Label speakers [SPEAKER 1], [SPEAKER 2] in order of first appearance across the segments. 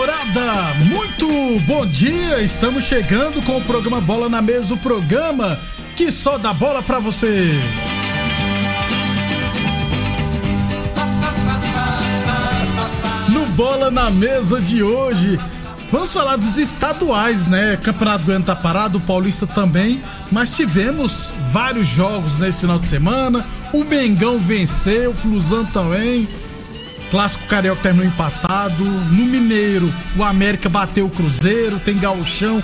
[SPEAKER 1] morada, muito bom dia. Estamos chegando com o programa Bola na Mesa, o programa que só dá bola pra você. No Bola na Mesa de hoje, vamos falar dos estaduais, né? Campeonato Goiano tá parado, o Paulista também, mas tivemos vários jogos nesse final de semana. O Mengão venceu, o Flusão também. Clássico Carioca terminou empatado. No Mineiro, o América bateu o Cruzeiro. Tem Gauchão.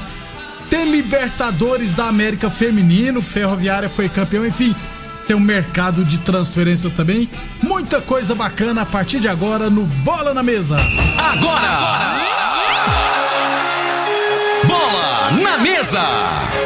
[SPEAKER 1] Tem Libertadores da América Feminino. Ferroviária foi campeão. Enfim, tem um mercado de transferência também. Muita coisa bacana a partir de agora no Bola na Mesa.
[SPEAKER 2] Agora! agora. Bola na Mesa!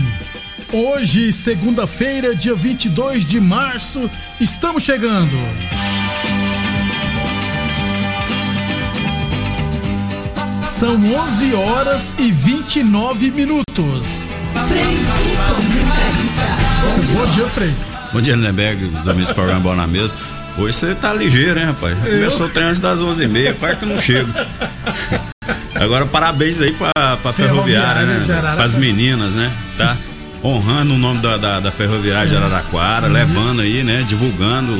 [SPEAKER 1] Hoje, segunda-feira, dia 22 de março, estamos chegando. São 11 horas e 29 minutos. Bom dia, Frei.
[SPEAKER 3] Bom dia, Lindenberg, os amigos do programa Bola na Mesa. Hoje você tá ligeiro, hein, rapaz? Eu? Começou o treino antes das 11h30, quase que eu não chego. Agora, parabéns aí pra, pra Ferroviária, Ferroviária né? Para as meninas, né? Tá? Honrando o nome da, da, da Ferroviária de Araraquara, Isso. levando aí, né? Divulgando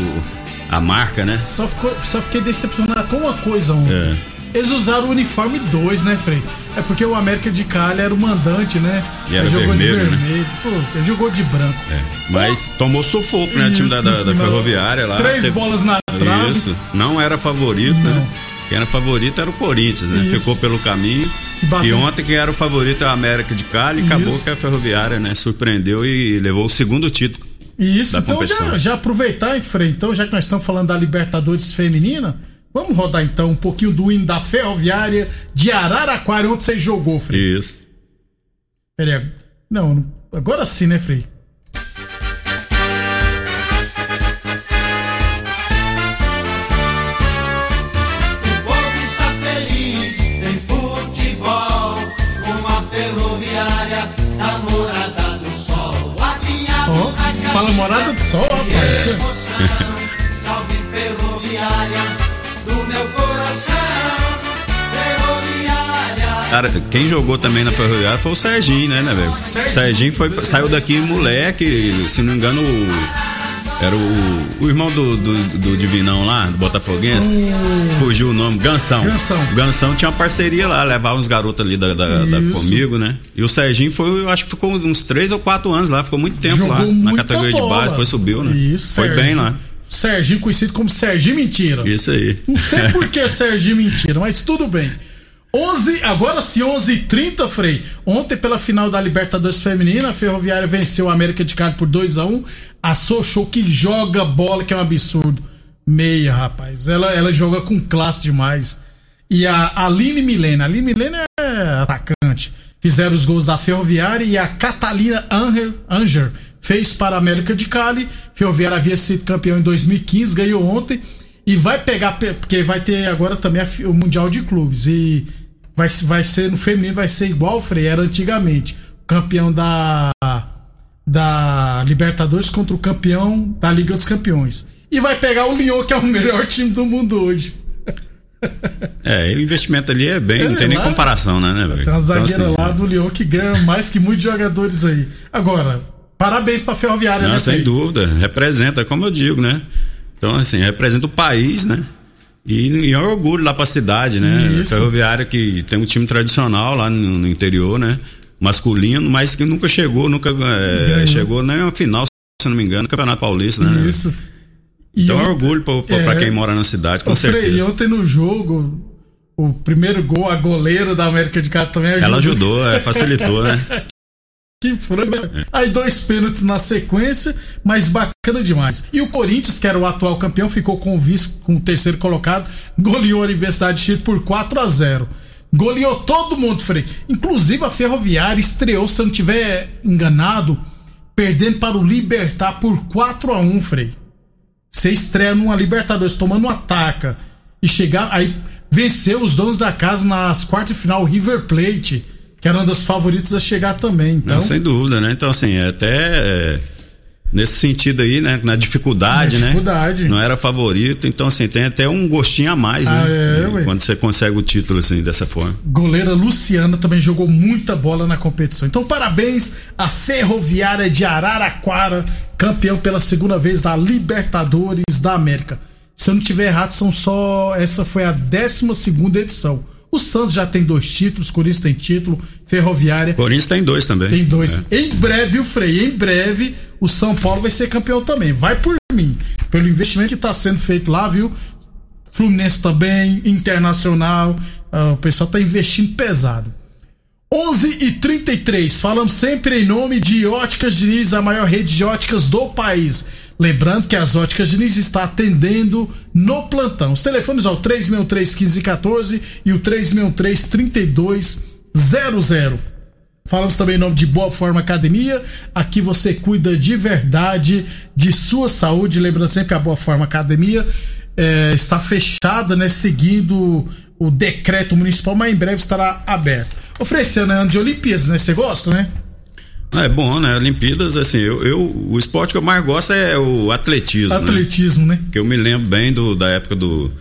[SPEAKER 3] a marca, né?
[SPEAKER 1] Só, ficou, só fiquei decepcionado com uma coisa ontem. É. Eles usaram o uniforme 2, né, Frei? É porque o América de Cali era o mandante, né?
[SPEAKER 3] E era ele jogou vermelho, de vermelho. Né?
[SPEAKER 1] Pô, ele jogou de branco.
[SPEAKER 3] É. Mas Pô, tomou sufoco, né? O time da, da, da Ferroviária lá.
[SPEAKER 1] Três teve... bolas na trave. Isso.
[SPEAKER 3] Não era favorito, né? Não. né? Quem era favorito era o Corinthians, né? Isso. Ficou pelo caminho. Bateu. E ontem quem era o favorito era a América de Cali, acabou que a Ferroviária, né, surpreendeu e levou o segundo título.
[SPEAKER 1] Isso, então já, já aproveitar, hein, Frei, então já que nós estamos falando da Libertadores feminina, vamos rodar então um pouquinho do hino da Ferroviária de Araraquara, onde você jogou, Frei.
[SPEAKER 3] Isso.
[SPEAKER 1] Peraí, não, agora sim, né, Frei? Fala Morada do Sol, rapaz. salve ferroviária do meu coração.
[SPEAKER 3] Cara, quem jogou também na Ferroviária foi o Serginho, né, né, velho? O Serginho foi, saiu daqui moleque, se não me engano, era o, o irmão do, do, do, Divinão lá, do Botafoguense. Hum. Fugiu o nome, Gansão.
[SPEAKER 1] Gansão.
[SPEAKER 3] Gansão tinha uma parceria lá, levava uns garotos ali da, da, da, comigo, né? E o Serginho foi, eu acho que ficou uns três ou quatro anos lá, ficou muito tempo Jogou lá, na categoria bola. de base, depois subiu, né?
[SPEAKER 1] Isso,
[SPEAKER 3] foi Serginho. bem lá.
[SPEAKER 1] Serginho conhecido como Serginho Mentira.
[SPEAKER 3] Isso aí.
[SPEAKER 1] Não sei por que Serginho Mentira, mas tudo bem. 11, agora sim, 11h30, Frei. Ontem, pela final da Libertadores Feminina, a Ferroviária venceu a América de Cali por 2 a 1 A Sochou que joga bola, que é um absurdo. Meia, rapaz. Ela, ela joga com classe demais. E a Aline Milena. A Aline Milena é atacante. Fizeram os gols da Ferroviária e a Catalina Anger, Anger fez para a América de Cali. Ferroviária havia sido campeão em 2015, ganhou ontem. E vai pegar, porque vai ter agora também o Mundial de Clubes. E vai, vai ser no feminino, vai ser igual o Frei era antigamente. Campeão da, da Libertadores contra o campeão da Liga dos Campeões. E vai pegar o Lyon, que é o melhor time do mundo hoje.
[SPEAKER 3] É, o investimento ali é bem, é, não tem nem comparação, né, né,
[SPEAKER 1] velho? Tem uma zagueira então, assim, lá é. do Lyon que ganha mais que muitos jogadores aí. Agora, parabéns pra Ferroviária,
[SPEAKER 3] não,
[SPEAKER 1] né?
[SPEAKER 3] Sem dúvida, representa, como eu digo, né? Então, assim, representa o país, né? E, e é um orgulho lá pra cidade, né? Isso. Ferroviária que tem um time tradicional lá no, no interior, né? Masculino, mas que nunca chegou, nunca é, chegou nem a final, se não me engano, no Campeonato Paulista, né?
[SPEAKER 1] Isso.
[SPEAKER 3] Então é um orgulho pra, pra, é, pra, quem mora na cidade, com certeza.
[SPEAKER 1] E ontem no jogo, o primeiro gol, a goleira da América de Cali também
[SPEAKER 3] ajudou. Ela ajudou, é, facilitou, né?
[SPEAKER 1] Que frango. Aí dois pênaltis na sequência, mas bacana demais. E o Corinthians, que era o atual campeão, ficou com o vice, com o terceiro colocado, goleou a Universidade de Chile por 4 a 0 Goleou todo mundo, Frei. Inclusive a Ferroviária estreou, se eu não tiver enganado, perdendo para o Libertar por 4 a 1 Frei. Você estreia numa Libertadores tomando um ataca e chegar. Aí venceu os donos da casa nas quartas de final, River Plate, que era uma das favoritas a chegar também. Então... Não,
[SPEAKER 3] sem dúvida, né? Então, assim, é até. É nesse sentido aí, né? Na dificuldade, na dificuldade. né? Não era favorito, então assim, tem até um gostinho a mais, ah, né? É, quando você consegue o título assim, dessa forma.
[SPEAKER 1] Goleira Luciana também jogou muita bola na competição. Então, parabéns à Ferroviária de Araraquara, campeão pela segunda vez da Libertadores da América. Se eu não tiver errado, são só. Essa foi a 12 segunda edição. O Santos já tem dois títulos, Corinthians tem título, Ferroviária.
[SPEAKER 3] Corinthians tem dois também.
[SPEAKER 1] Tem dois. É. Em breve, o Frei, em breve, o São Paulo vai ser campeão também. Vai por mim. Pelo investimento que está sendo feito lá, viu? Fluminense também, Internacional. Uh, o pessoal está investindo pesado. 11 e 33 falamos sempre em nome de Óticas Diniz, a maior rede de óticas do país. Lembrando que as óticas Diniz está atendendo no plantão. Os telefones ao 363 1514 e o 363 3200. Falamos também em nome de Boa Forma Academia. Aqui você cuida de verdade de sua saúde. Lembrando sempre que a Boa Forma Academia é, está fechada, né? Seguindo o decreto municipal, mas em breve estará aberto. Oferecendo ano de Olimpíadas, né? Você gosta, né?
[SPEAKER 3] É bom, né? Olimpíadas, assim, eu, eu, o esporte que eu mais gosto é o atletismo.
[SPEAKER 1] Né? Atletismo, né?
[SPEAKER 3] né? Que eu me lembro bem do, da época do.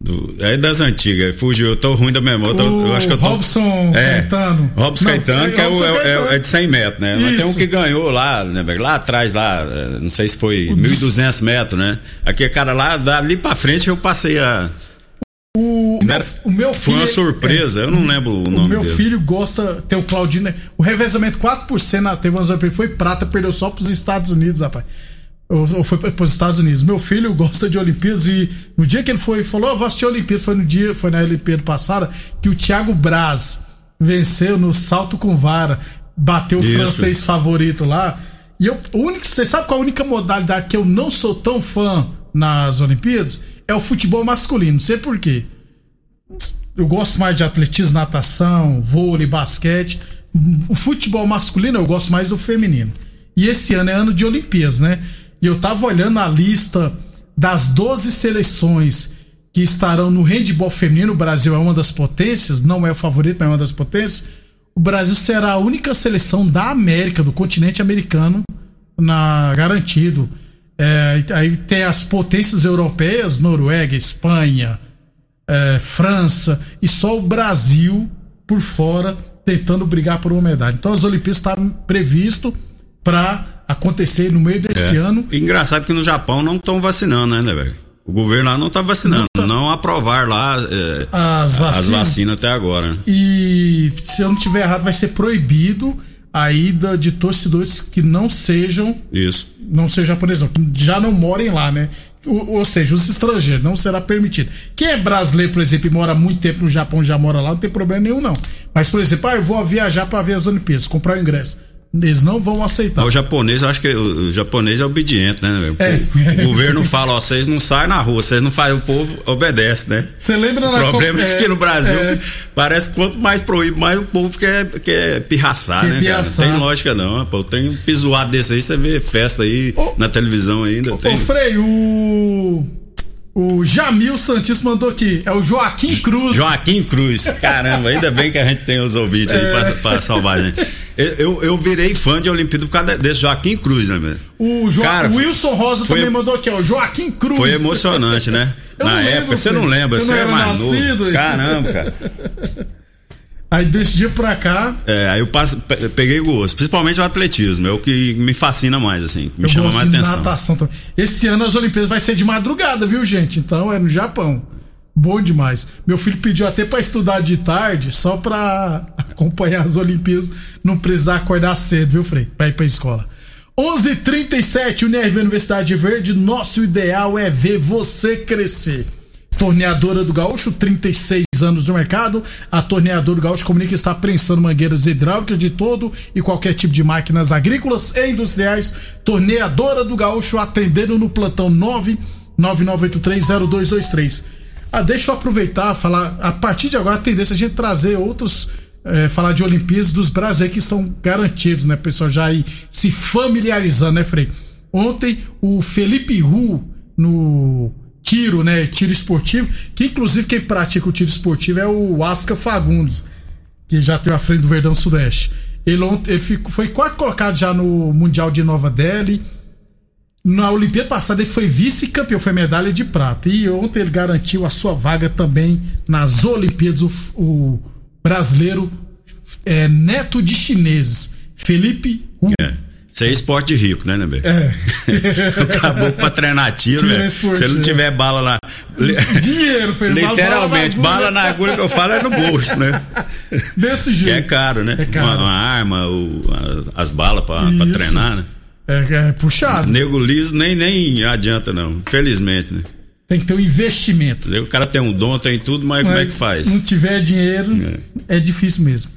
[SPEAKER 3] do é das antigas, fugiu, eu tô ruim da memória.
[SPEAKER 1] O
[SPEAKER 3] eu
[SPEAKER 1] acho que eu tô, Robson é, Caetano.
[SPEAKER 3] Robson não, Caetano, que é, o, é, é, de 100 metros, né? Isso. Mas tem um que ganhou lá, né? lá atrás, lá, é, não sei se foi 1.200 metros, né? Aquele cara lá, dali pra frente eu passei a
[SPEAKER 1] o, o meu filho.
[SPEAKER 3] Foi uma surpresa, é, eu não lembro o, o nome.
[SPEAKER 1] O meu
[SPEAKER 3] dele.
[SPEAKER 1] filho gosta, tem o Claudino. O revezamento 4% na uma foi prata, perdeu só pros Estados Unidos, rapaz. Ou, ou foi pros Estados Unidos. Meu filho gosta de Olimpíadas e no dia que ele foi, falou: Eu vou assistir a Olimpíada. Foi no dia, foi na Olimpíada passada, que o Thiago Braz venceu no salto com vara, bateu Isso. o francês favorito lá. E eu, o único, você sabe qual a única modalidade que eu não sou tão fã nas Olimpíadas? é o futebol masculino. Não sei por quê. Eu gosto mais de atletismo, natação, vôlei, basquete. O futebol masculino eu gosto mais do feminino. E esse ano é ano de Olimpíadas, né? E eu tava olhando a lista das 12 seleções que estarão no handball feminino. O Brasil é uma das potências, não é o favorito, mas é uma das potências. O Brasil será a única seleção da América, do continente americano, na garantido é, aí tem as potências europeias, Noruega, Espanha, é, França, e só o Brasil por fora tentando brigar por uma medalha. Então as Olimpíadas estavam previsto para acontecer no meio desse é. ano.
[SPEAKER 3] engraçado que no Japão não estão vacinando, né, velho? O governo lá não está vacinando, não, tá... não, aprovar lá é, as, vacinas. as vacinas até agora.
[SPEAKER 1] E se eu não tiver errado, vai ser proibido a ida de torcedores que não sejam.
[SPEAKER 3] Isso.
[SPEAKER 1] Não sejam japoneses, já não morem lá, né? Ou, seja, os estrangeiros não será permitido. Quem é brasileiro, por exemplo, e mora muito tempo no Japão, já mora lá, não tem problema nenhum, não. Mas, por exemplo, ah, eu vou viajar para ver as Olimpíadas, comprar o ingresso. Eles não vão aceitar.
[SPEAKER 3] O japonês, eu acho que o japonês é obediente, né? O, é, o governo fala, ó, vocês não saem na rua, vocês não fazem, o povo obedece, né?
[SPEAKER 1] Você lembra
[SPEAKER 3] O problema é, que no Brasil é, parece que quanto mais proíbe, mais o povo quer, quer pirraçar, quer né? Pirraçar. Não tem lógica não, pô. Tem um pisoado desse aí, você vê festa aí ô, na televisão ainda. Ô, tem...
[SPEAKER 1] ô Frei, o o Jamil Santos mandou aqui. É o Joaquim Cruz.
[SPEAKER 3] Joaquim Cruz. Caramba, ainda bem que a gente tem os ouvintes aí é. pra, pra salvar a gente. Eu, eu virei fã de Olimpíada por causa desse Joaquim Cruz, né, velho?
[SPEAKER 1] O jo Cara, Wilson Rosa foi, também mandou aqui, ó. Joaquim Cruz.
[SPEAKER 3] Foi emocionante, né? Na época, você não lembra, você é mais nascido, novo. Caramba, cara.
[SPEAKER 1] Aí desse dia pra cá.
[SPEAKER 3] É, aí eu passo, peguei gosto, principalmente o atletismo, é o que me fascina mais, assim, me chama mais atenção. Natação
[SPEAKER 1] também. Esse ano as Olimpíadas vai ser de madrugada, viu, gente? Então é no Japão. Bom demais. Meu filho pediu até para estudar de tarde, só pra acompanhar as Olimpíadas, não precisar acordar cedo, viu, Frei? Pra ir pra escola. 11:37 h 37 Unerv Universidade Verde, nosso ideal é ver você crescer. Torneadora do Gaúcho, 36 anos no mercado. A Torneadora do Gaúcho comunica que está prensando mangueiras hidráulicas de todo e qualquer tipo de máquinas agrícolas e industriais. Torneadora do Gaúcho atendendo no plantão 999830223. Ah, deixa eu aproveitar, falar. A partir de agora, a tendência é a gente trazer outros. É, falar de Olimpíadas dos brasileiros que estão garantidos, né, pessoal? Já aí se familiarizando, né, Frei? Ontem, o Felipe Ru, no tiro, né? Tiro esportivo, que inclusive quem pratica o tiro esportivo é o Asca Fagundes, que já tem a frente do Verdão Sudeste. Ele, ontem, ele ficou, foi quase colocado já no Mundial de Nova Delhi. Na Olimpíada passada ele foi vice-campeão, foi medalha de prata. E ontem ele garantiu a sua vaga também nas Olimpíadas. O, o brasileiro é, neto de chineses, Felipe Hu.
[SPEAKER 3] É. Isso é esporte rico, né, Nembe? É. Acabou pra treinar tiro, né? Se ele não tiver bala lá.
[SPEAKER 1] Dinheiro,
[SPEAKER 3] foi Literalmente, bala na, agulha que eu falo é no bolso, né?
[SPEAKER 1] Desse jeito.
[SPEAKER 3] Que é caro, né? É caro. Uma, uma arma, o, as balas pra, pra treinar, né?
[SPEAKER 1] É, é puxado.
[SPEAKER 3] Nego liso nem, nem adianta, não. Felizmente, né?
[SPEAKER 1] Tem que ter um investimento.
[SPEAKER 3] O cara tem um dom, tem tudo, mas, mas como é que faz?
[SPEAKER 1] Não tiver dinheiro, é, é difícil mesmo.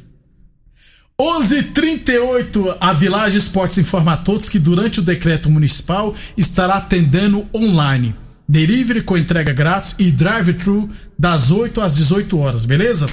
[SPEAKER 1] 11:38 a Village Esportes informa a todos que durante o decreto municipal estará atendendo online. Delivery com entrega grátis e drive-thru das 8 às 18 horas, beleza?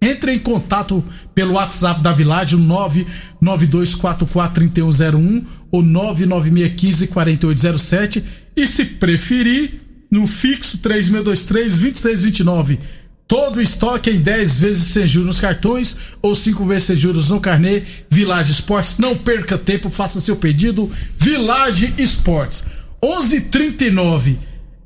[SPEAKER 1] Entre em contato pelo WhatsApp da Village 992443101 ou 996154807 e se preferir no fixo 3623 2629. Todo o estoque em 10 vezes sem juros nos cartões ou 5 vezes sem juros no carnê. Village Esportes, não perca tempo, faça seu pedido. Village Esportes. 11:39.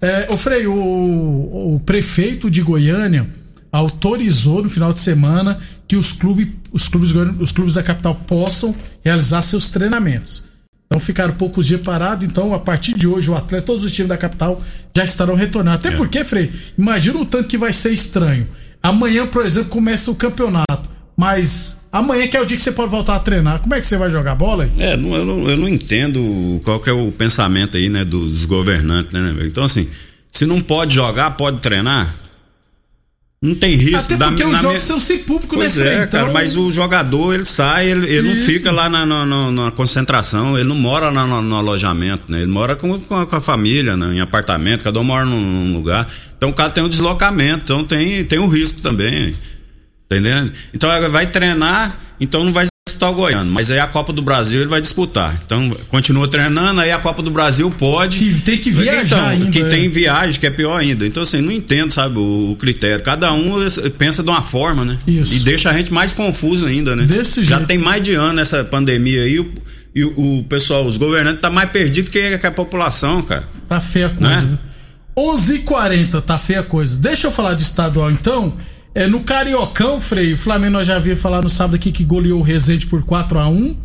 [SPEAKER 1] É, o Frei, o, o prefeito de Goiânia autorizou no final de semana que os clubes, os clubes, os clubes da capital possam realizar seus treinamentos. Então ficaram poucos dias parados, então a partir de hoje o atleta, todos os times da capital já estarão retornando. Até é. porque, Frei, imagina o tanto que vai ser estranho. Amanhã, por exemplo, começa o campeonato, mas amanhã que é o dia que você pode voltar a treinar, como é que você vai jogar bola?
[SPEAKER 3] É, não, eu, não, eu não entendo qual que é o pensamento aí, né, dos governantes, né, Então assim, se não pode jogar, pode treinar? Não tem risco.
[SPEAKER 1] Até porque da, os jogos minha... são sem público,
[SPEAKER 3] pois
[SPEAKER 1] né,
[SPEAKER 3] é, cara, então... mas o jogador, ele sai, ele, ele não fica lá na, na, na, concentração, ele não mora na, no alojamento, né? Ele mora com, com, a, com a família, né? em apartamento, cada um mora num, num, lugar. Então o cara tem um deslocamento, então tem, tem um risco também. Entendendo? Então vai treinar, então não vai o Goiano, mas aí a Copa do Brasil ele vai disputar. Então, continua treinando, aí a Copa do Brasil pode.
[SPEAKER 1] Que tem que viajar. Então, ainda,
[SPEAKER 3] que é. tem viagem, que é pior ainda. Então, assim, não entendo, sabe, o, o, critério. Cada um pensa de uma forma, né? Isso. E deixa a gente mais confuso ainda, né?
[SPEAKER 1] Desse
[SPEAKER 3] Já
[SPEAKER 1] jeito.
[SPEAKER 3] tem mais de ano essa pandemia aí. O, e o, o pessoal, os governantes, tá mais perdido que, que a população, cara.
[SPEAKER 1] Tá feia a coisa. Né? 11:40 tá feia a coisa. Deixa eu falar de estadual então. É, no Cariocão, Frei, o Flamengo nós já havia falado no sábado aqui que goleou o Resende por 4 a 1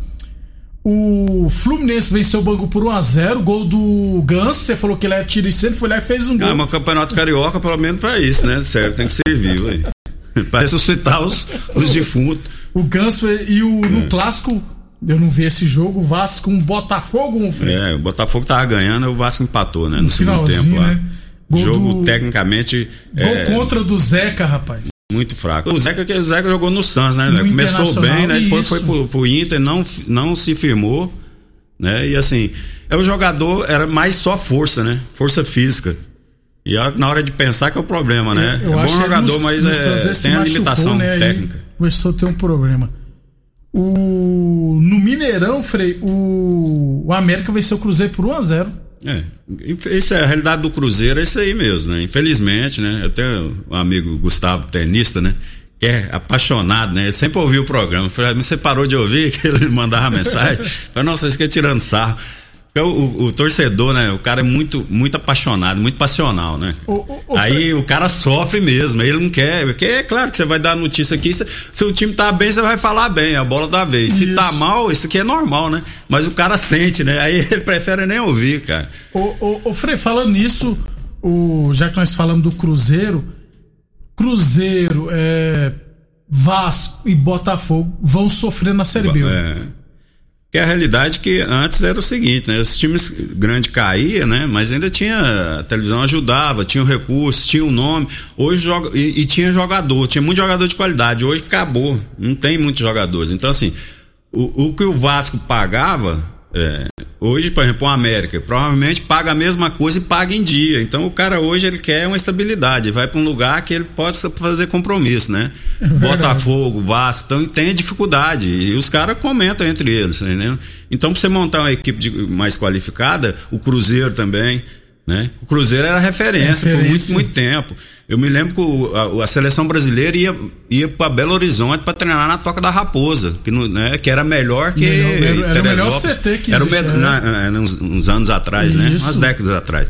[SPEAKER 1] O Fluminense venceu o Banco por 1x0. Gol do Ganso, você falou que ele é tiro e centro, foi lá e fez um gol.
[SPEAKER 3] Ah, mas o Campeonato Carioca, pelo menos pra isso, né? Serve, tem que servir, ué. pra ressuscitar os, os defuntos.
[SPEAKER 1] O Ganso e o, no é. clássico, eu não vi esse jogo, o Vasco um Botafogo, um
[SPEAKER 3] Frei. É, o Botafogo tava ganhando, o Vasco empatou, né? No, no segundo tempo lá. Né? Gol jogo do... tecnicamente.
[SPEAKER 1] Gol é... contra do Zeca, rapaz.
[SPEAKER 3] Muito fraco. O Zeca, o Zeca jogou no Santos, né? No Começou bem, né? Depois foi pro, pro Inter, não, não se firmou, né? E assim, é o jogador, era mais só força, né? Força física. E na hora de pensar que é o problema, né? Eu, eu é bom jogador, no, mas no é, tem a limitação né? técnica.
[SPEAKER 1] Começou a ter um problema. O, no Mineirão, Frei, o, o América venceu o Cruzeiro por 1x0.
[SPEAKER 3] É, isso é a realidade do Cruzeiro, é isso aí mesmo, né? Infelizmente, né? Eu tenho um amigo Gustavo, tenista, né? Que é apaixonado, né? Ele sempre ouviu o programa. Falei, ah, mas você parou de ouvir? Que ele mandava mensagem. Falei, nossa, isso aqui é tirando sarro. O, o, o, torcedor, né? O cara é muito, muito apaixonado, muito passional, né? O, aí o cara sofre mesmo, ele não quer. Porque é claro que você vai dar notícia aqui. Se, se o time tá bem, você vai falar bem, a bola da vez. Se tá mal, isso aqui é normal, né? Mas o cara sente, né? Aí ele prefere nem ouvir, cara.
[SPEAKER 1] Ô Frei, falando nisso, o, já que nós falamos do Cruzeiro, Cruzeiro, é, Vasco e Botafogo vão sofrer na Série B. É.
[SPEAKER 3] Que é a realidade que antes era o seguinte, né? Os times grandes caíam, né? Mas ainda tinha. A televisão ajudava, tinha o recurso, tinha o nome. Hoje joga. E, e, tinha jogador, tinha muito jogador de qualidade. Hoje acabou. Não tem muitos jogadores. Então, assim, o, o que o Vasco pagava É, hoje, por exemplo, o América provavelmente paga a mesma coisa e paga em dia. Então o cara hoje ele quer uma estabilidade, vai para um lugar que ele possa fazer compromisso, né? É Botafogo, Vasco, então tem dificuldade e os caras comentam entre eles, né? Então para você montar uma equipe de, mais qualificada, o Cruzeiro também, né? O Cruzeiro era referência, referência. por muito, muito tempo. Eu me lembro que a, a seleção brasileira ia, ia para Belo Horizonte para treinar na Toca da Raposa, que, né, que era melhor que.
[SPEAKER 1] Melhor, era o melhor CT que
[SPEAKER 3] Era o melhor, na, na, uns, uns, anos atrás, né? Isso. né? Umas décadas atrás.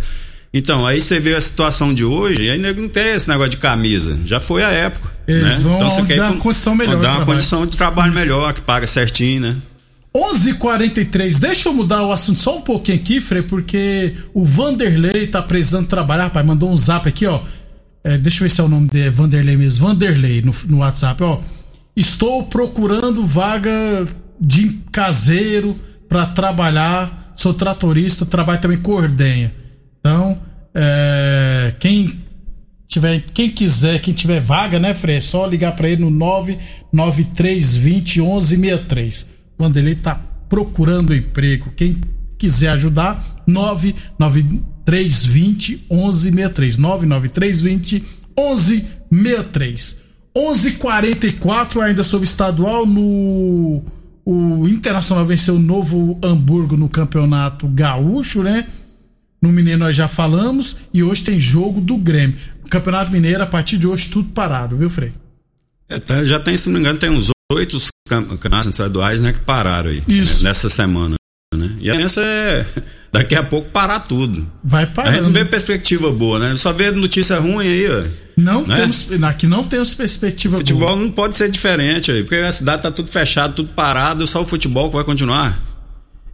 [SPEAKER 3] Então, aí você vê a situação de hoje, e ainda não tem esse negócio de camisa. Já foi a época.
[SPEAKER 1] Eles
[SPEAKER 3] né?
[SPEAKER 1] vão então, você quer dar uma condição melhor.
[SPEAKER 3] Dar uma condição de trabalho Isso. melhor, que paga certinho, né?
[SPEAKER 1] 11:43. Deixa eu mudar o assunto só um pouquinho aqui, Frei, porque o Vanderlei tá precisando trabalhar, pai. Mandou um zap aqui, ó. É, deixa eu ver se é o nome de Vanderlei mesmo. Vanderlei no, no WhatsApp, ó. Estou procurando vaga de caseiro para trabalhar. Sou tratorista, trabalho também com ordenha. Então, é, quem tiver, quem quiser, quem tiver vaga, né, Frei? É só ligar para ele no 99320 1163. Vanderlei tá procurando emprego. Quem quiser ajudar, 99320 1163. 99320 1163. 11:44 ainda sobre estadual no o Internacional venceu o Novo Hamburgo no Campeonato Gaúcho, né? No Mineiro nós já falamos e hoje tem jogo do Grêmio. Campeonato Mineiro a partir de hoje tudo parado, viu, Frei?
[SPEAKER 3] É, tá, já tem, se não me engano, tem uns oito campeonatos estaduais, né, que pararam aí.
[SPEAKER 1] Isso.
[SPEAKER 3] Né, nessa semana, né? E a tendência é daqui a pouco parar tudo.
[SPEAKER 1] Vai parar.
[SPEAKER 3] A gente não vê perspectiva boa, né? Só vê notícia ruim aí, ó.
[SPEAKER 1] Não né? temos, aqui não temos perspectiva
[SPEAKER 3] futebol boa. não pode ser diferente aí, porque a cidade tá tudo fechado, tudo parado, só o futebol que vai continuar.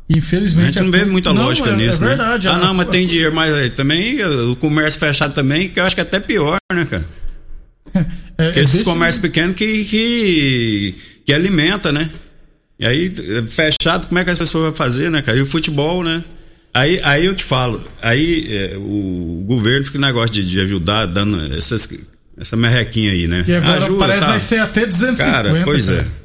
[SPEAKER 1] Infelizmente.
[SPEAKER 3] A gente não vê muita não, lógica
[SPEAKER 1] é,
[SPEAKER 3] nisso,
[SPEAKER 1] é verdade,
[SPEAKER 3] né? Ah, não, mas tem dinheiro, mas aí, também o comércio fechado também, que eu acho que é até pior, né, cara? É, esses comércios pequenos que, que, que alimenta, né? E aí, fechado, como é que as pessoas vão fazer, né, cara? E o futebol, né? Aí, aí eu te falo, aí é, o governo fica negócio de, de ajudar, dando essas, essa merrequinha aí, né?
[SPEAKER 1] Que agora Ajuda, parece tá. vai ser até 250.
[SPEAKER 3] Cara, pois cara. é.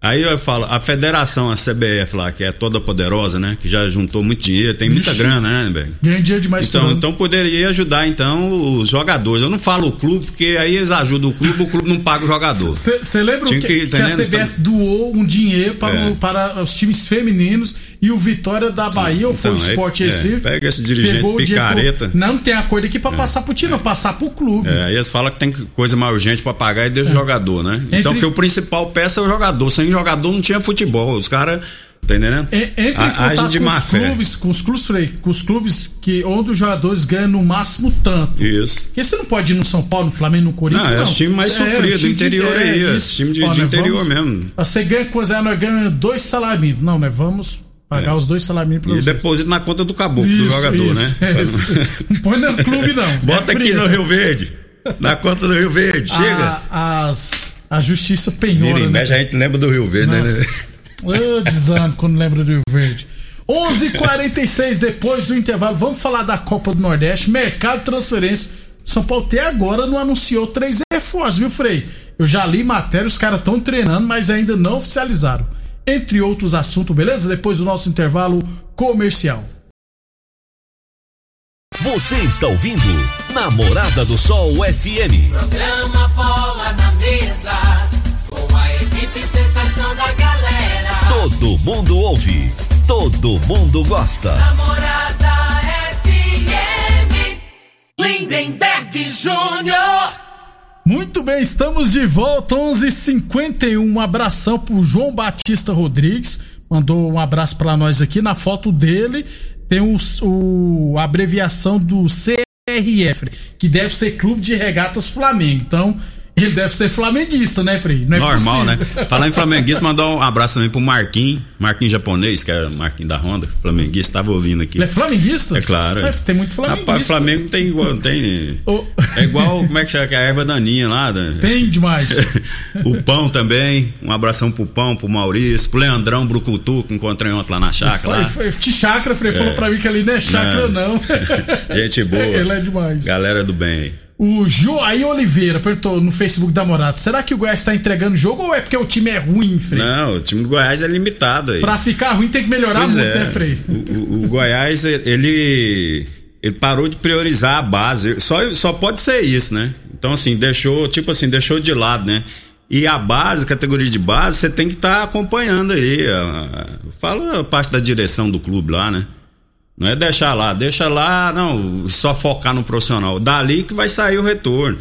[SPEAKER 3] Aí eu falo, a federação, a CBF lá, que é toda poderosa, né? Que já juntou muito dinheiro, tem muita Ixi, grana, né, velho?
[SPEAKER 1] Ganha dinheiro demais
[SPEAKER 3] então, então poderia ajudar, então, os jogadores. Eu não falo o clube, porque aí eles ajudam o clube, o clube não paga o jogador.
[SPEAKER 1] Você lembra que, que, que, a CBF então, doou um dinheiro para, é. o, para os times femininos e o Vitória da Bahia, então, ou foi o então, Sport Recife? É,
[SPEAKER 3] pega esse dirigente picareta.
[SPEAKER 1] Dinheiro, não tem acordo aqui para é. passar pro time, não, passar pro clube.
[SPEAKER 3] É, aí eles falam que tem coisa mais urgente para pagar e deixa o é. jogador, né? Entre... Então, que o principal peça é o jogador. Sem jogador não tinha futebol. Os caras. Tá entendendo?
[SPEAKER 1] Entre em contato de com, os clubes, com os clubes, Frei, com os clubes que, onde os jogadores ganham no máximo tanto.
[SPEAKER 3] Isso.
[SPEAKER 1] Porque você não pode ir no São Paulo, no Flamengo, no Corinthians. Não,
[SPEAKER 3] não. é o time mais é, sofrido, do interior de, aí. É, esse time de, Ó, de interior vamos, mesmo.
[SPEAKER 1] Você ganha coisa, nós ganhamos dois salários. Não, né? Vamos pagar é. os dois salários pra
[SPEAKER 3] E deposita na conta do caboclo, isso, do jogador,
[SPEAKER 1] isso,
[SPEAKER 3] né?
[SPEAKER 1] É isso. não põe no clube, não.
[SPEAKER 3] Bota é aqui no Rio Verde. Na conta do Rio Verde, chega.
[SPEAKER 1] A, as, a justiça penhora. Mira,
[SPEAKER 3] né? a gente lembra do Rio Verde, né? Nossa. né?
[SPEAKER 1] Eu desânimo quando lembro do Rio Verde. 11:46 depois do intervalo. Vamos falar da Copa do Nordeste, mercado de transferência. São Paulo até agora não anunciou três reforços, viu, Frei? Eu já li matéria, os caras estão treinando, mas ainda não oficializaram. Entre outros assuntos, beleza? Depois do nosso intervalo comercial.
[SPEAKER 2] Você está ouvindo Namorada do Sol FM.
[SPEAKER 4] Programa Com a equipe sensação da galera.
[SPEAKER 2] Todo mundo ouve, todo mundo gosta.
[SPEAKER 4] Namorada FM, Lindenberg Júnior.
[SPEAKER 1] Muito bem, estamos de volta, 11:51. Um abração pro João Batista Rodrigues, mandou um abraço para nós aqui. Na foto dele tem o, o a abreviação do CRF, que deve ser Clube de Regatas Flamengo. Então, ele deve ser flamenguista, né, Frei?
[SPEAKER 3] É Normal, né? Falar em flamenguista, mandar um abraço também pro Marquinhos, Marquinhos japonês, que é Marquinhos da Honda, flamenguista, tava ouvindo aqui.
[SPEAKER 1] Ele é flamenguista?
[SPEAKER 3] É claro. É,
[SPEAKER 1] tem muito flamenguista. Rapaz,
[SPEAKER 3] Flamengo tem igual, tem... Oh. É igual, como é que chama, a erva daninha lá. Né?
[SPEAKER 1] Tem demais.
[SPEAKER 3] o Pão também, um abração pro Pão, pro Maurício, pro Leandrão Brucutu, que encontrei ontem lá na chácara.
[SPEAKER 1] Foi, que chácara, Frei, é. falou pra mim que ali não é chácara não.
[SPEAKER 3] Gente boa.
[SPEAKER 1] Ele é demais.
[SPEAKER 3] Galera do bem.
[SPEAKER 1] O Joaí Oliveira perguntou no Facebook da Morada: será que o Goiás está entregando jogo ou é porque o time é ruim, Frei?
[SPEAKER 3] Não, o time do Goiás é limitado aí.
[SPEAKER 1] Pra ficar ruim tem que melhorar
[SPEAKER 3] Pois
[SPEAKER 1] muito,
[SPEAKER 3] é.
[SPEAKER 1] né, Frei?
[SPEAKER 3] O, o- o Goiás, ele, ele parou de priorizar a base. Só, só pode ser isso, né? Então, assim, deixou, tipo assim, deixou de lado, né? E a base, categoria de base, você tem que estar acompanhando aí. Fala a parte da direção do clube lá, né? Não é deixar lá, deixa lá, não, só focar no profissional. Dali que vai sair o retorno.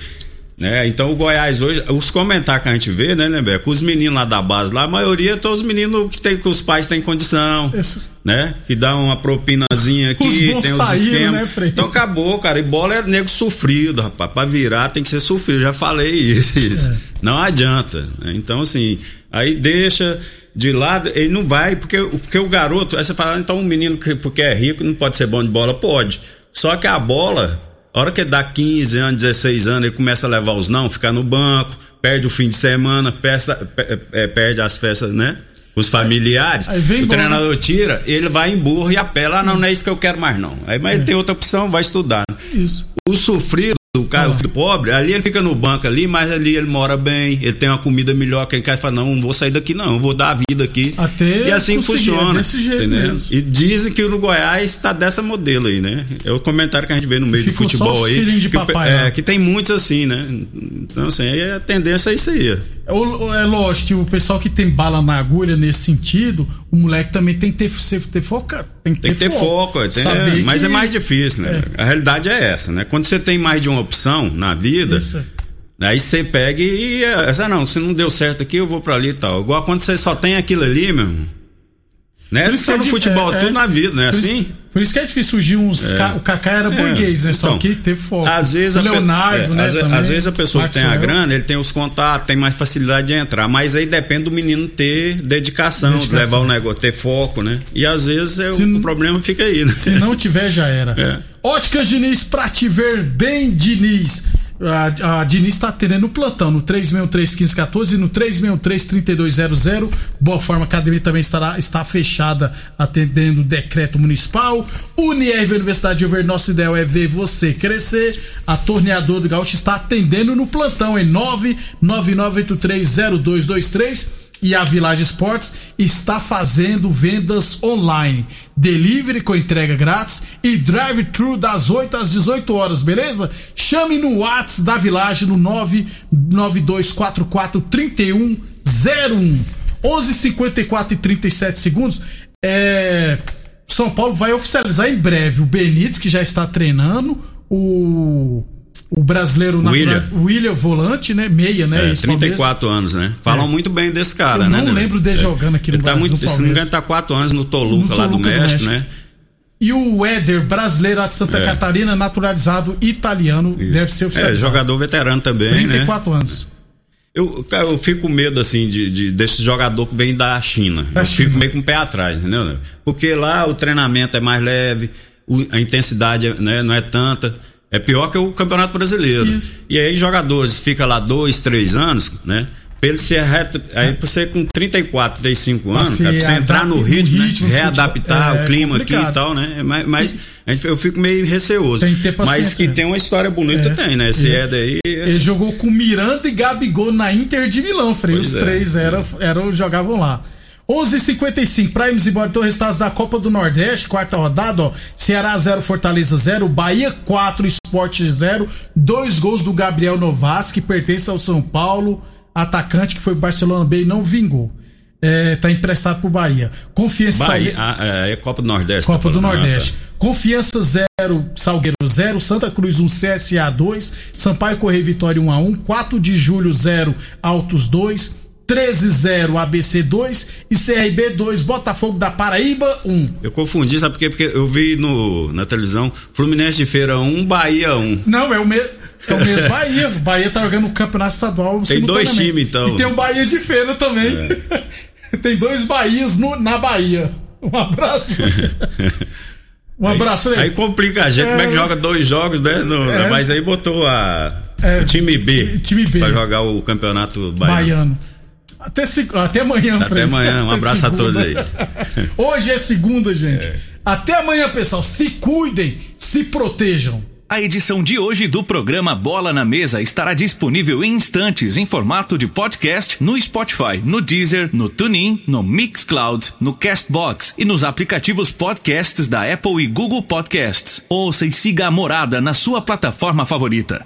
[SPEAKER 3] Né? Então o Goiás hoje, os comentários que a gente vê, né, Lembeco? Os meninos lá da base, lá, a maioria todos os meninos que, tem, que os pais têm condição,
[SPEAKER 1] Isso.
[SPEAKER 3] né? Que dá uma propinazinha aqui,
[SPEAKER 1] Os
[SPEAKER 3] tem os
[SPEAKER 1] saíram,
[SPEAKER 3] esquemas.
[SPEAKER 1] né, Frei?
[SPEAKER 3] então acabou, cara. E bola é nego sofrido, rapaz. Pra virar tem que ser sofrido, já falei isso.
[SPEAKER 1] É.
[SPEAKER 3] Não adianta. Então, assim, aí deixa de lado, ele não vai, porque, porque o garoto, aí você fala, ah, então um menino que porque é rico não pode ser bom de bola? Pode. Só que a bola, a hora que ele dá 15 anos, 16 anos, ele começa a levar os não, ficar no banco, perde o fim de semana, perde, perde as festas, né? Os familiares,
[SPEAKER 1] Aí
[SPEAKER 3] o
[SPEAKER 1] embora.
[SPEAKER 3] treinador tira, ele vai em burro e apela, ah, não, não é isso que eu quero mais não. Aí, mas ele tem outra opção, vai estudar.
[SPEAKER 1] Isso.
[SPEAKER 3] O sofrido, o cara, o filho pobre, ali ele fica no banco ali, mas ali ele mora bem, ele tem uma comida melhor, quem quer fala, não, não vou sair daqui não, vou dar a vida aqui.
[SPEAKER 1] Até
[SPEAKER 3] e assim
[SPEAKER 1] conseguir,
[SPEAKER 3] funciona.
[SPEAKER 1] é desse jeito
[SPEAKER 3] entendeu?
[SPEAKER 1] mesmo.
[SPEAKER 3] E dizem que o Goiás está dessa modelo aí, né? É o comentário que a gente vê no meio do futebol aí.
[SPEAKER 1] de
[SPEAKER 3] que,
[SPEAKER 1] papai
[SPEAKER 3] é, que tem muitos assim, né? Então, assim, a tendência é isso aí.
[SPEAKER 1] É lógico que o pessoal que tem bala na agulha nesse sentido, o moleque também tem que ter, ter foca. Tem que
[SPEAKER 3] Tem que ter foco, tem-
[SPEAKER 1] Saber
[SPEAKER 3] mas
[SPEAKER 1] que-
[SPEAKER 3] é mais difícil, né? A realidade é essa, né? Quando você tem mais de uma opção na vida,
[SPEAKER 1] Isso.
[SPEAKER 3] aí você pega e. Ah, não, se não deu certo aqui, eu vou pra ali e tal. Igual quando você só tem aquilo ali, meu. Né? Só
[SPEAKER 1] é
[SPEAKER 3] no futebol,
[SPEAKER 1] é-
[SPEAKER 3] tudo
[SPEAKER 1] é-
[SPEAKER 3] na vida, não é
[SPEAKER 1] por isso-
[SPEAKER 3] assim?
[SPEAKER 1] Por isso que é difícil surgir uns. ca- O Kaká era burguês, né? Só
[SPEAKER 3] Então,
[SPEAKER 1] que teve foco.
[SPEAKER 3] Às vezes,
[SPEAKER 1] o
[SPEAKER 3] a pe-
[SPEAKER 1] Leonardo,
[SPEAKER 3] é,
[SPEAKER 1] né?
[SPEAKER 3] Às,
[SPEAKER 1] também.
[SPEAKER 3] às vezes a pessoa que tem a
[SPEAKER 1] Maxwell.
[SPEAKER 3] grana, ele tem os contatos, tem mais facilidade de entrar. Mas aí depende do menino ter dedicação,
[SPEAKER 1] Dedicação.
[SPEAKER 3] levar o negócio, ter foco, né? E às vezes é, o-
[SPEAKER 1] não-
[SPEAKER 3] problema fica aí, né?
[SPEAKER 1] Se não tiver, já era.
[SPEAKER 3] É.
[SPEAKER 1] Óticas Diniz, pra te ver bem, Diniz. A, a Diniz tá atendendo o plantão no 363-1514 e no 363-3200. Boa Forma Academia também estará, está fechada atendendo o decreto municipal. Unirv Universidade de Rio Verde, nosso ideal é ver você crescer. A Torneador do Gaúcho está atendendo no plantão em 999830223 e a Village Esportes está fazendo vendas online. Delivery com entrega grátis e drive-thru das 8 às 18 horas, beleza? Chame no WhatsApp da Village no 99244 3101. 11:54 e 37 segundos. É, São Paulo vai oficializar em breve o Benítez, que já está treinando, o o brasileiro
[SPEAKER 3] William.
[SPEAKER 1] natural- William Volante, né? Meia, né?
[SPEAKER 3] É,
[SPEAKER 1] ex-Palmeiras.
[SPEAKER 3] 34 anos, né? Falam
[SPEAKER 1] É.
[SPEAKER 3] muito bem desse cara,
[SPEAKER 1] Eu
[SPEAKER 3] né?
[SPEAKER 1] não lembro dele jogando aqui no
[SPEAKER 3] ele tá
[SPEAKER 1] Brasil,
[SPEAKER 3] muito,
[SPEAKER 1] no
[SPEAKER 3] Se não me engano, tá 4 anos no Toluca,
[SPEAKER 1] No
[SPEAKER 3] lá do
[SPEAKER 1] Toluca do
[SPEAKER 3] México,
[SPEAKER 1] México.
[SPEAKER 3] né?
[SPEAKER 1] E o Éder, brasileiro lá de Santa
[SPEAKER 3] É.
[SPEAKER 1] Catarina, naturalizado italiano,
[SPEAKER 3] Isso.
[SPEAKER 1] deve ser
[SPEAKER 3] É,
[SPEAKER 1] oficializado.
[SPEAKER 3] jogador veterano também, né?
[SPEAKER 1] 34 anos.
[SPEAKER 3] Eu, cara, eu fico com medo, assim, de, de- desse jogador que vem da China.
[SPEAKER 1] Da
[SPEAKER 3] eu
[SPEAKER 1] China.
[SPEAKER 3] fico meio com o pé atrás, entendeu? Porque lá o treinamento é mais leve, o- a intensidade né, não é tanta. É pior que o Campeonato Brasileiro.
[SPEAKER 1] Isso.
[SPEAKER 3] E aí jogadores fica lá dois, três anos, né? Pra ele ser reto, aí pra você com 34, 35
[SPEAKER 1] Pra
[SPEAKER 3] anos, cara, pra você entrar no ritmo, né?
[SPEAKER 1] ritmo do
[SPEAKER 3] readaptar.
[SPEAKER 1] É,
[SPEAKER 3] o clima aqui
[SPEAKER 1] complicado.
[SPEAKER 3] e tal, né? Mas, mas gente- eu fico meio receoso.
[SPEAKER 1] Tem que ter
[SPEAKER 3] mas
[SPEAKER 1] paciência,
[SPEAKER 3] que
[SPEAKER 1] né?
[SPEAKER 3] tem uma história bonita,
[SPEAKER 1] É.
[SPEAKER 3] tem, né? Esse
[SPEAKER 1] É.
[SPEAKER 3] Eder aí.
[SPEAKER 1] Ele jogou com Miranda e Gabigol na Inter de Milão, Frei. Os
[SPEAKER 3] é.
[SPEAKER 1] três eram, eram, jogavam lá. 11:55 pra irmos embora então resultados da Copa do Nordeste, quarta rodada, ó. Ceará 0, Fortaleza 0, Bahia 4, Esporte 0, dois gols do Gabriel Novas, que pertence ao São Paulo, atacante que foi Barcelona B e não vingou. É, tá emprestado pro Bahia. Confiança
[SPEAKER 3] Bahia,
[SPEAKER 1] Salgue-
[SPEAKER 3] ah, é, é Copa do Nordeste.
[SPEAKER 1] Copa
[SPEAKER 3] tá
[SPEAKER 1] do.
[SPEAKER 3] Ah,
[SPEAKER 1] Nordeste.
[SPEAKER 3] tá.
[SPEAKER 1] Confiança 0, Salgueiro 0, Santa Cruz 1, CSA 2, Sampaio Correia Vitória 1 a 1, 4 de julho 0, Altos 2, 13 0, ABC 2 e CRB 2, Botafogo da Paraíba 1.
[SPEAKER 3] Eu confundi, sabe por quê? Porque eu vi no, na televisão Fluminense de Feira 1, Bahia 1.
[SPEAKER 1] Não, é o mesmo. É o mesmo Bahia. O Bahia tá jogando o campeonato estadual.
[SPEAKER 3] Tem dois times, então.
[SPEAKER 1] E tem o Bahia de Feira também. tem dois Bahias no- na Bahia. Um abraço. Um abraço
[SPEAKER 3] Aí complica a gente,
[SPEAKER 1] É.
[SPEAKER 3] como é que joga dois jogos, né? No-
[SPEAKER 1] É.
[SPEAKER 3] Mas aí botou a,
[SPEAKER 1] É.
[SPEAKER 3] o time B,
[SPEAKER 1] Time B.
[SPEAKER 3] pra jogar o campeonato baiano.
[SPEAKER 1] Baiano. Até, se- até amanhã,
[SPEAKER 3] Até amanhã, um
[SPEAKER 1] Até
[SPEAKER 3] abraço a todos aí.
[SPEAKER 1] Hoje é segunda, gente. Até amanhã, pessoal. Se cuidem, se protejam.
[SPEAKER 2] A edição de hoje do programa Bola na Mesa estará disponível em instantes em formato de podcast no Spotify, no Deezer, no TuneIn, no Mixcloud, no Castbox e nos aplicativos podcasts da Apple e Google Podcasts. Ouça e siga a Morada na sua plataforma favorita.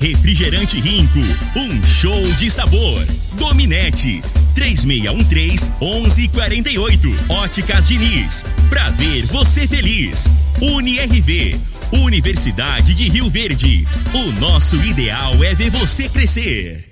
[SPEAKER 5] Refrigerante Rinco, um show de sabor. Dominete, 3613 1148. Óticas Diniz, pra ver você feliz. UniRV, Universidade de Rio Verde. O nosso ideal é ver você crescer.